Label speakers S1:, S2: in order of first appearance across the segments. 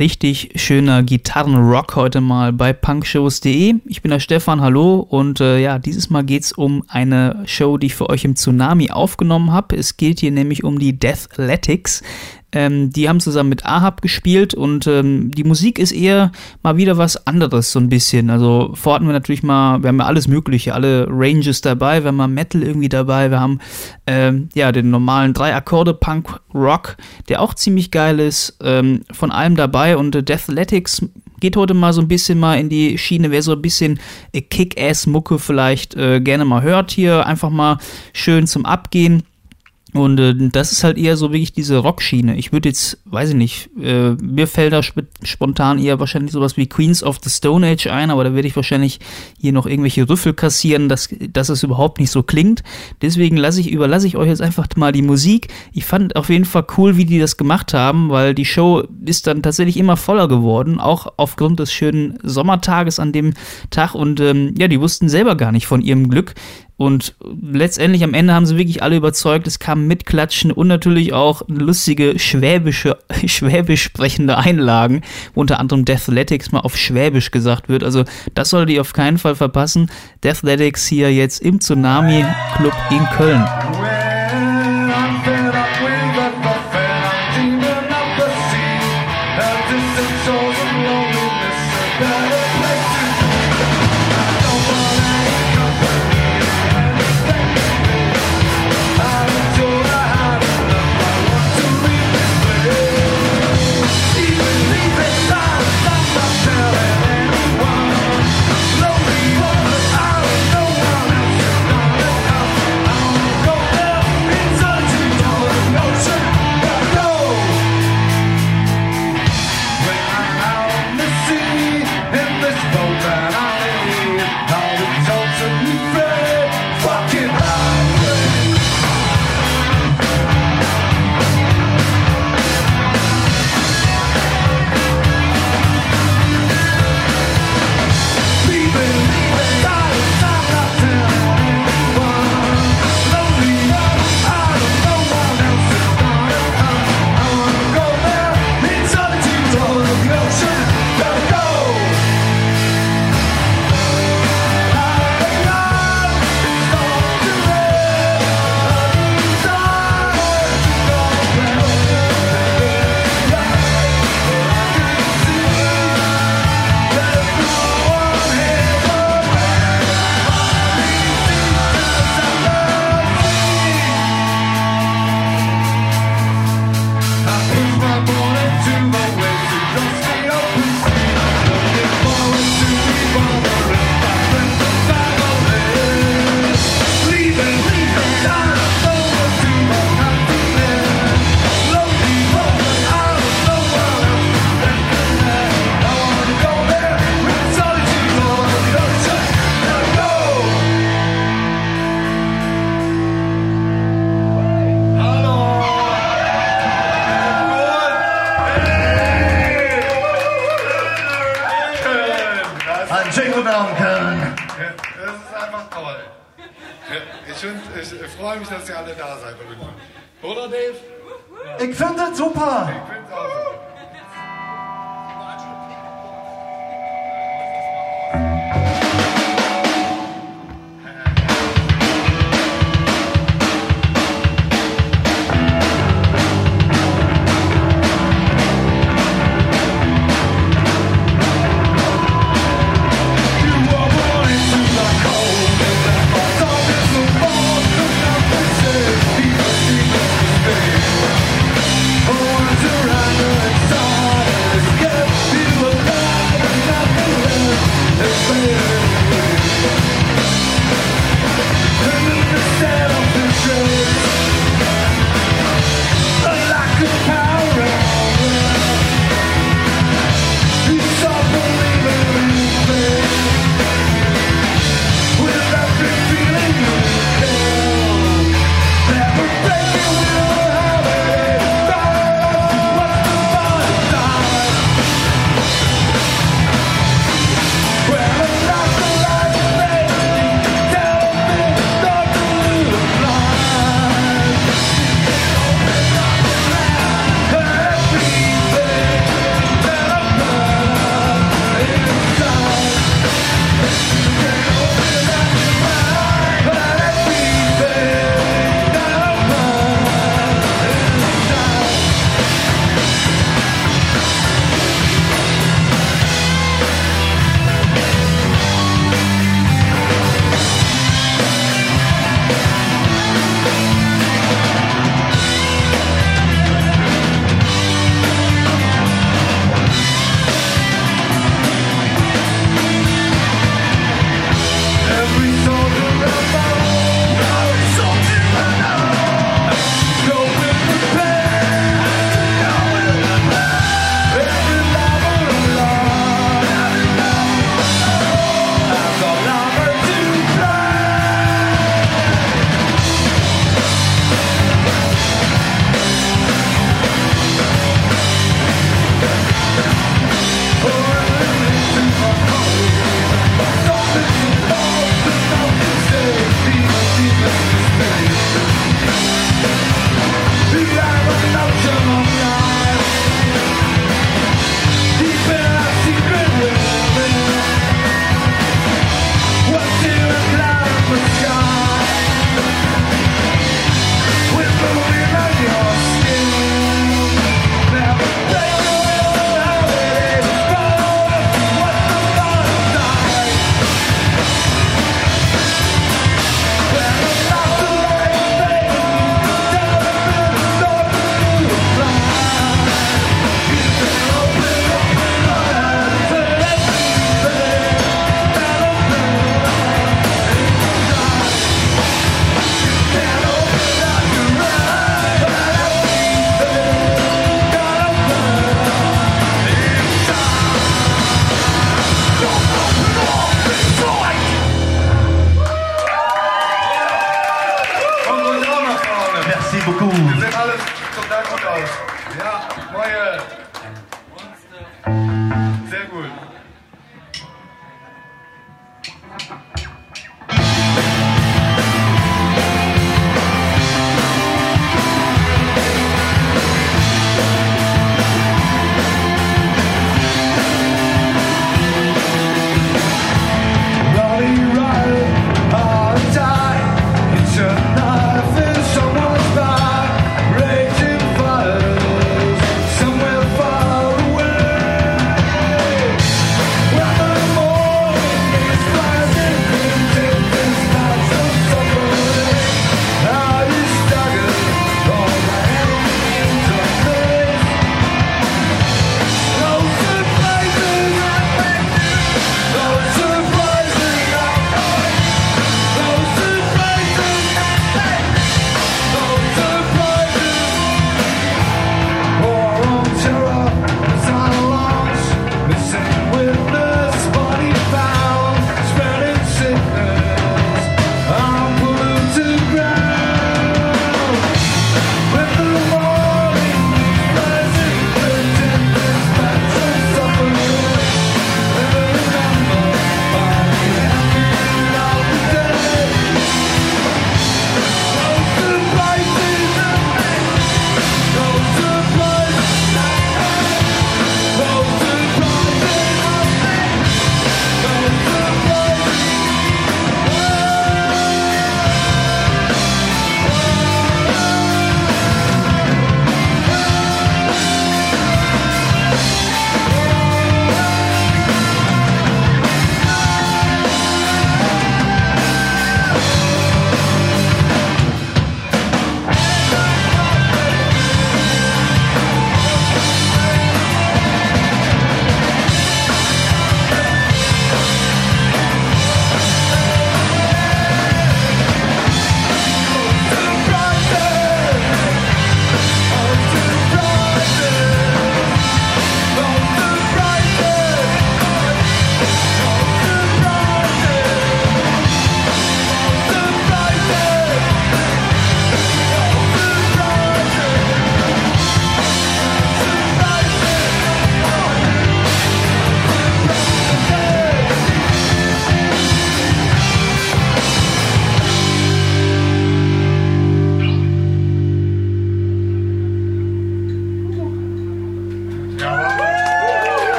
S1: richtig schöner Gitarrenrock heute mal bei punkshows.de. Ich bin der Stefan, hallo und äh, ja, dieses Mal geht es um eine Show, die ich für euch im Tsunami aufgenommen habe. Es geht hier nämlich um die Deathletics. Ähm, die haben zusammen mit Ahab gespielt und ähm, die Musik ist eher mal wieder was anderes, so ein bisschen. Also vor hatten wir natürlich mal, wir haben ja alles Mögliche, alle Ranges dabei, wir haben mal Metal irgendwie dabei, wir haben ähm, ja den normalen drei Akkorde Punk Rock, der auch ziemlich geil ist, ähm, von allem dabei und äh, Deathletics geht heute mal so ein bisschen mal in die Schiene, wer so ein bisschen äh, Kick-Ass-Mucke vielleicht äh, gerne mal hört hier, einfach mal schön zum Abgehen. Und äh, das ist halt eher so wirklich diese Rockschiene. Ich würde jetzt, weiß ich nicht, äh, mir fällt da sp spontan eher wahrscheinlich sowas wie Queens of the Stone Age ein, aber da werde ich wahrscheinlich hier noch irgendwelche Rüffel kassieren, dass, dass es überhaupt nicht so klingt. Deswegen lasse ich, überlasse ich euch jetzt einfach mal die Musik. Ich fand auf jeden Fall cool, wie die das gemacht haben, weil die Show ist dann tatsächlich immer voller geworden, auch aufgrund des schönen Sommertages an dem Tag. Und ähm, ja, die wussten selber gar nicht von ihrem Glück. Und letztendlich am Ende haben sie wirklich alle überzeugt. Es kam mitklatschen und natürlich auch lustige schwäbische, schwäbisch sprechende Einlagen, wo unter anderem Deathletics mal auf Schwäbisch gesagt wird. Also das solltet ihr auf keinen Fall verpassen. Deathletics hier jetzt im Tsunami Club in Köln.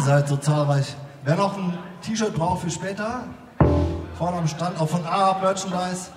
S1: Seid so zahlreich. Wer noch ein T-Shirt braucht für später, vorne am Stand, auch von AHA Merchandise.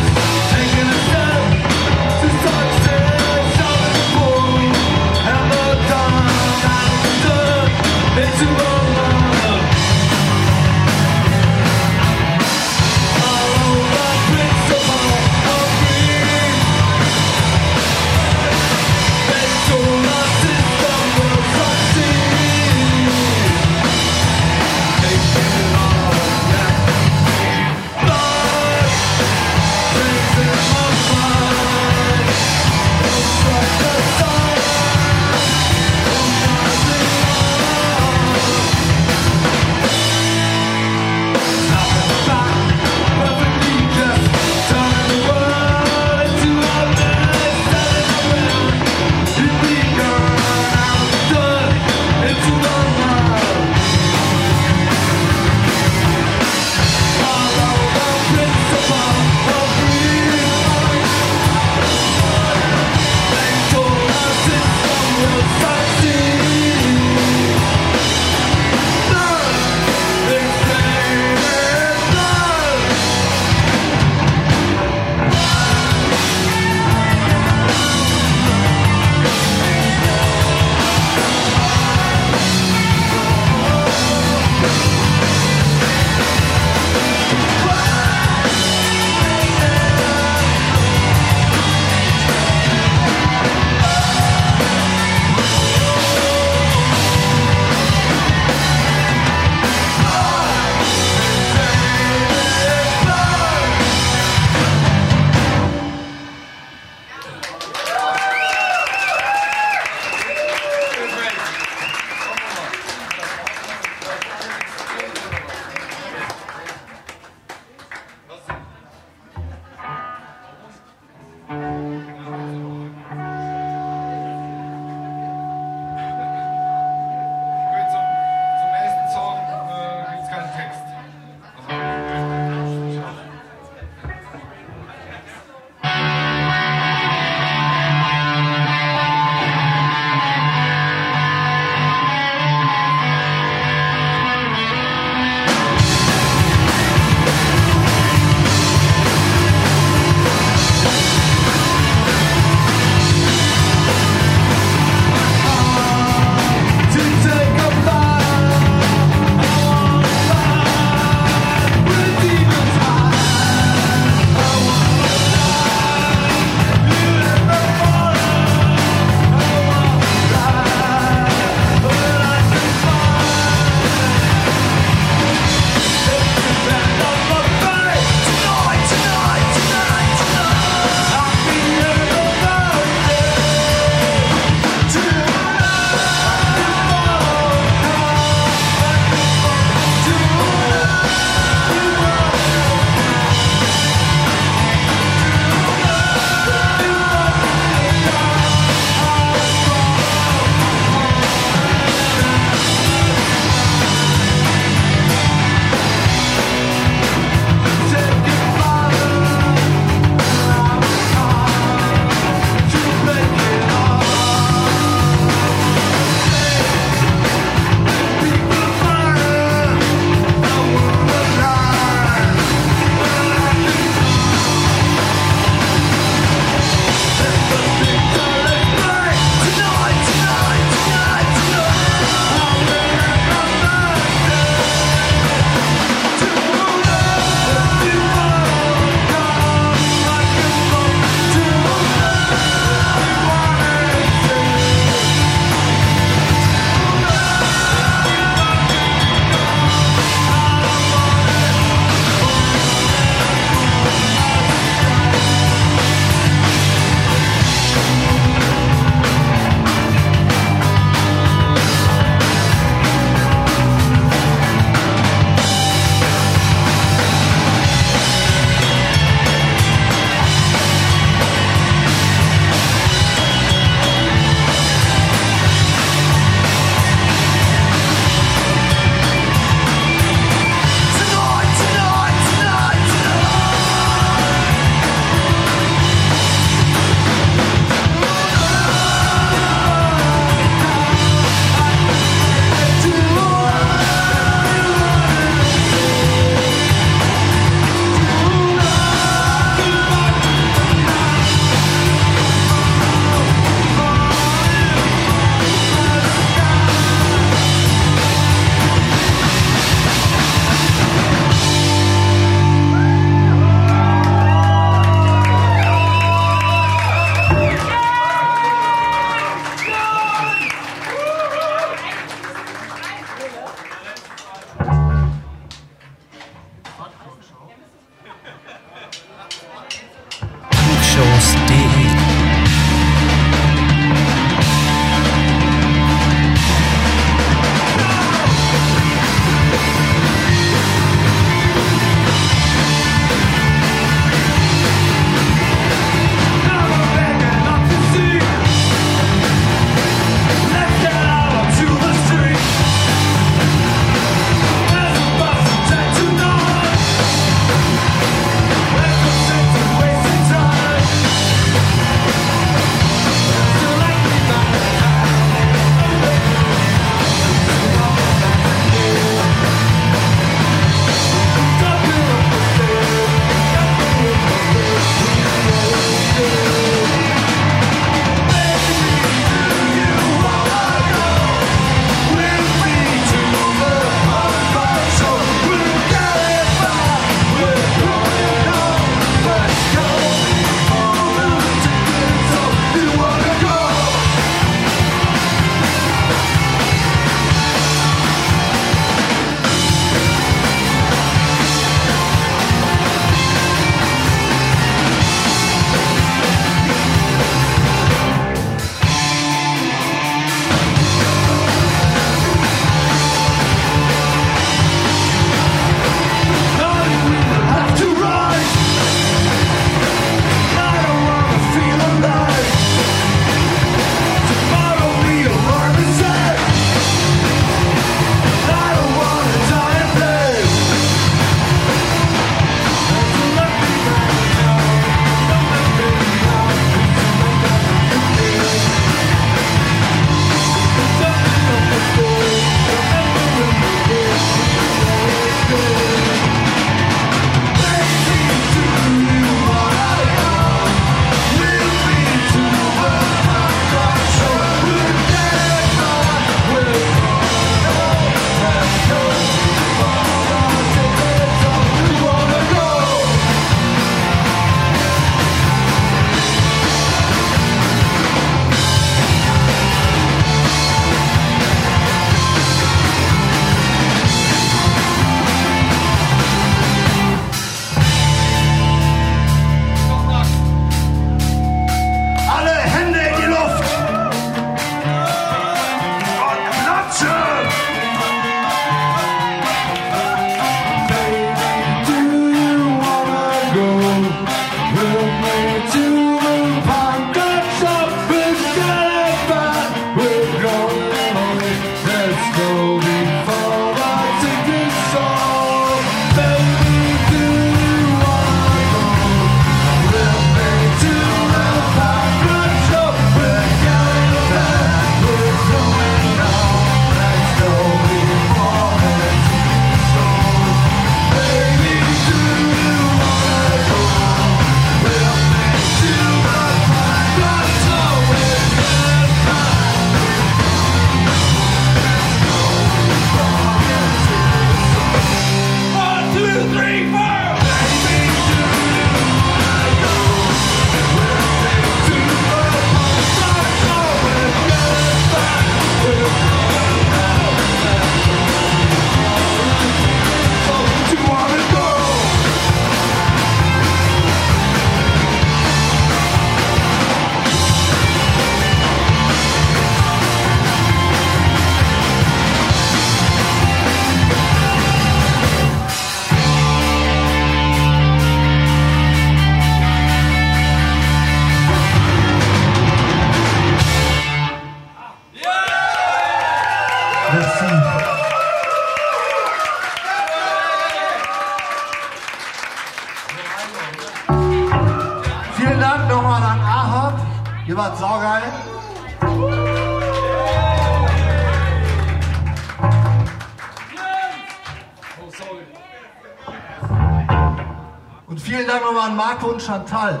S2: Und Chantal.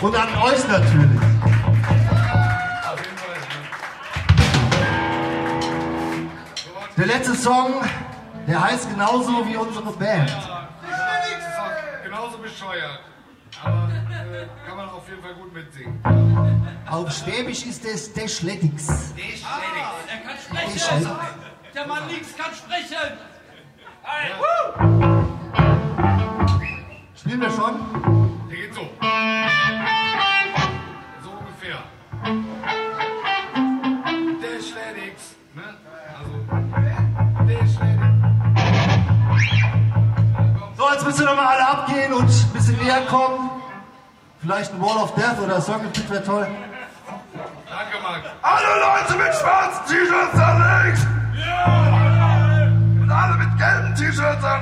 S2: Und an euch natürlich. Der letzte Song, der heißt genauso wie unsere Band.
S3: Genauso bescheuert. Aber äh, kann man auf jeden Fall gut mitsingen.
S2: Auf Schwäbisch ist es Deschlettix.
S1: Er kann
S2: Deschlettix.
S1: sprechen. Der Mann links kann sprechen.
S2: Spielen wir schon?
S3: Der geht so. So ungefähr. Der Schledix. Ne? Also, der Schledix.
S2: So, jetzt müsst ihr nochmal alle abgehen und ein bisschen näher kommen. Vielleicht ein Wall of Death oder Song wäre toll.
S3: Danke, Max.
S4: Alle Leute mit schwarzen T-Shirts da links! Und alle mit gelben T-Shirts da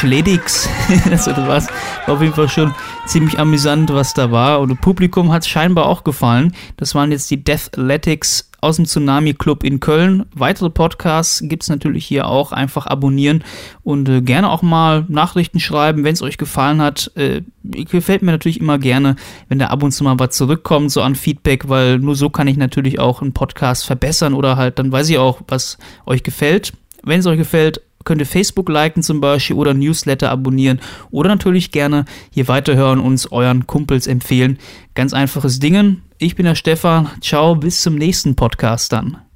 S5: Deschledix. also das war's. war auf jeden Fall schon ziemlich amüsant, was da war. Und dem Publikum hat es scheinbar auch gefallen. Das waren jetzt die Deathletics aus dem Tsunami Club in Köln. Weitere Podcasts gibt es natürlich hier auch. Einfach abonnieren und äh, gerne auch mal Nachrichten schreiben, wenn es euch gefallen hat. Äh, gefällt mir natürlich immer gerne, wenn da ab und zu mal was zurückkommt, so an Feedback, weil nur so kann ich natürlich auch einen Podcast verbessern oder halt, dann weiß ich auch, was euch gefällt. Wenn es euch gefällt, könnt ihr Facebook liken zum Beispiel oder Newsletter abonnieren oder natürlich gerne hier weiterhören uns euren Kumpels empfehlen. Ganz einfaches Dingen. Ich bin der Stefan. Ciao, bis zum nächsten Podcast dann.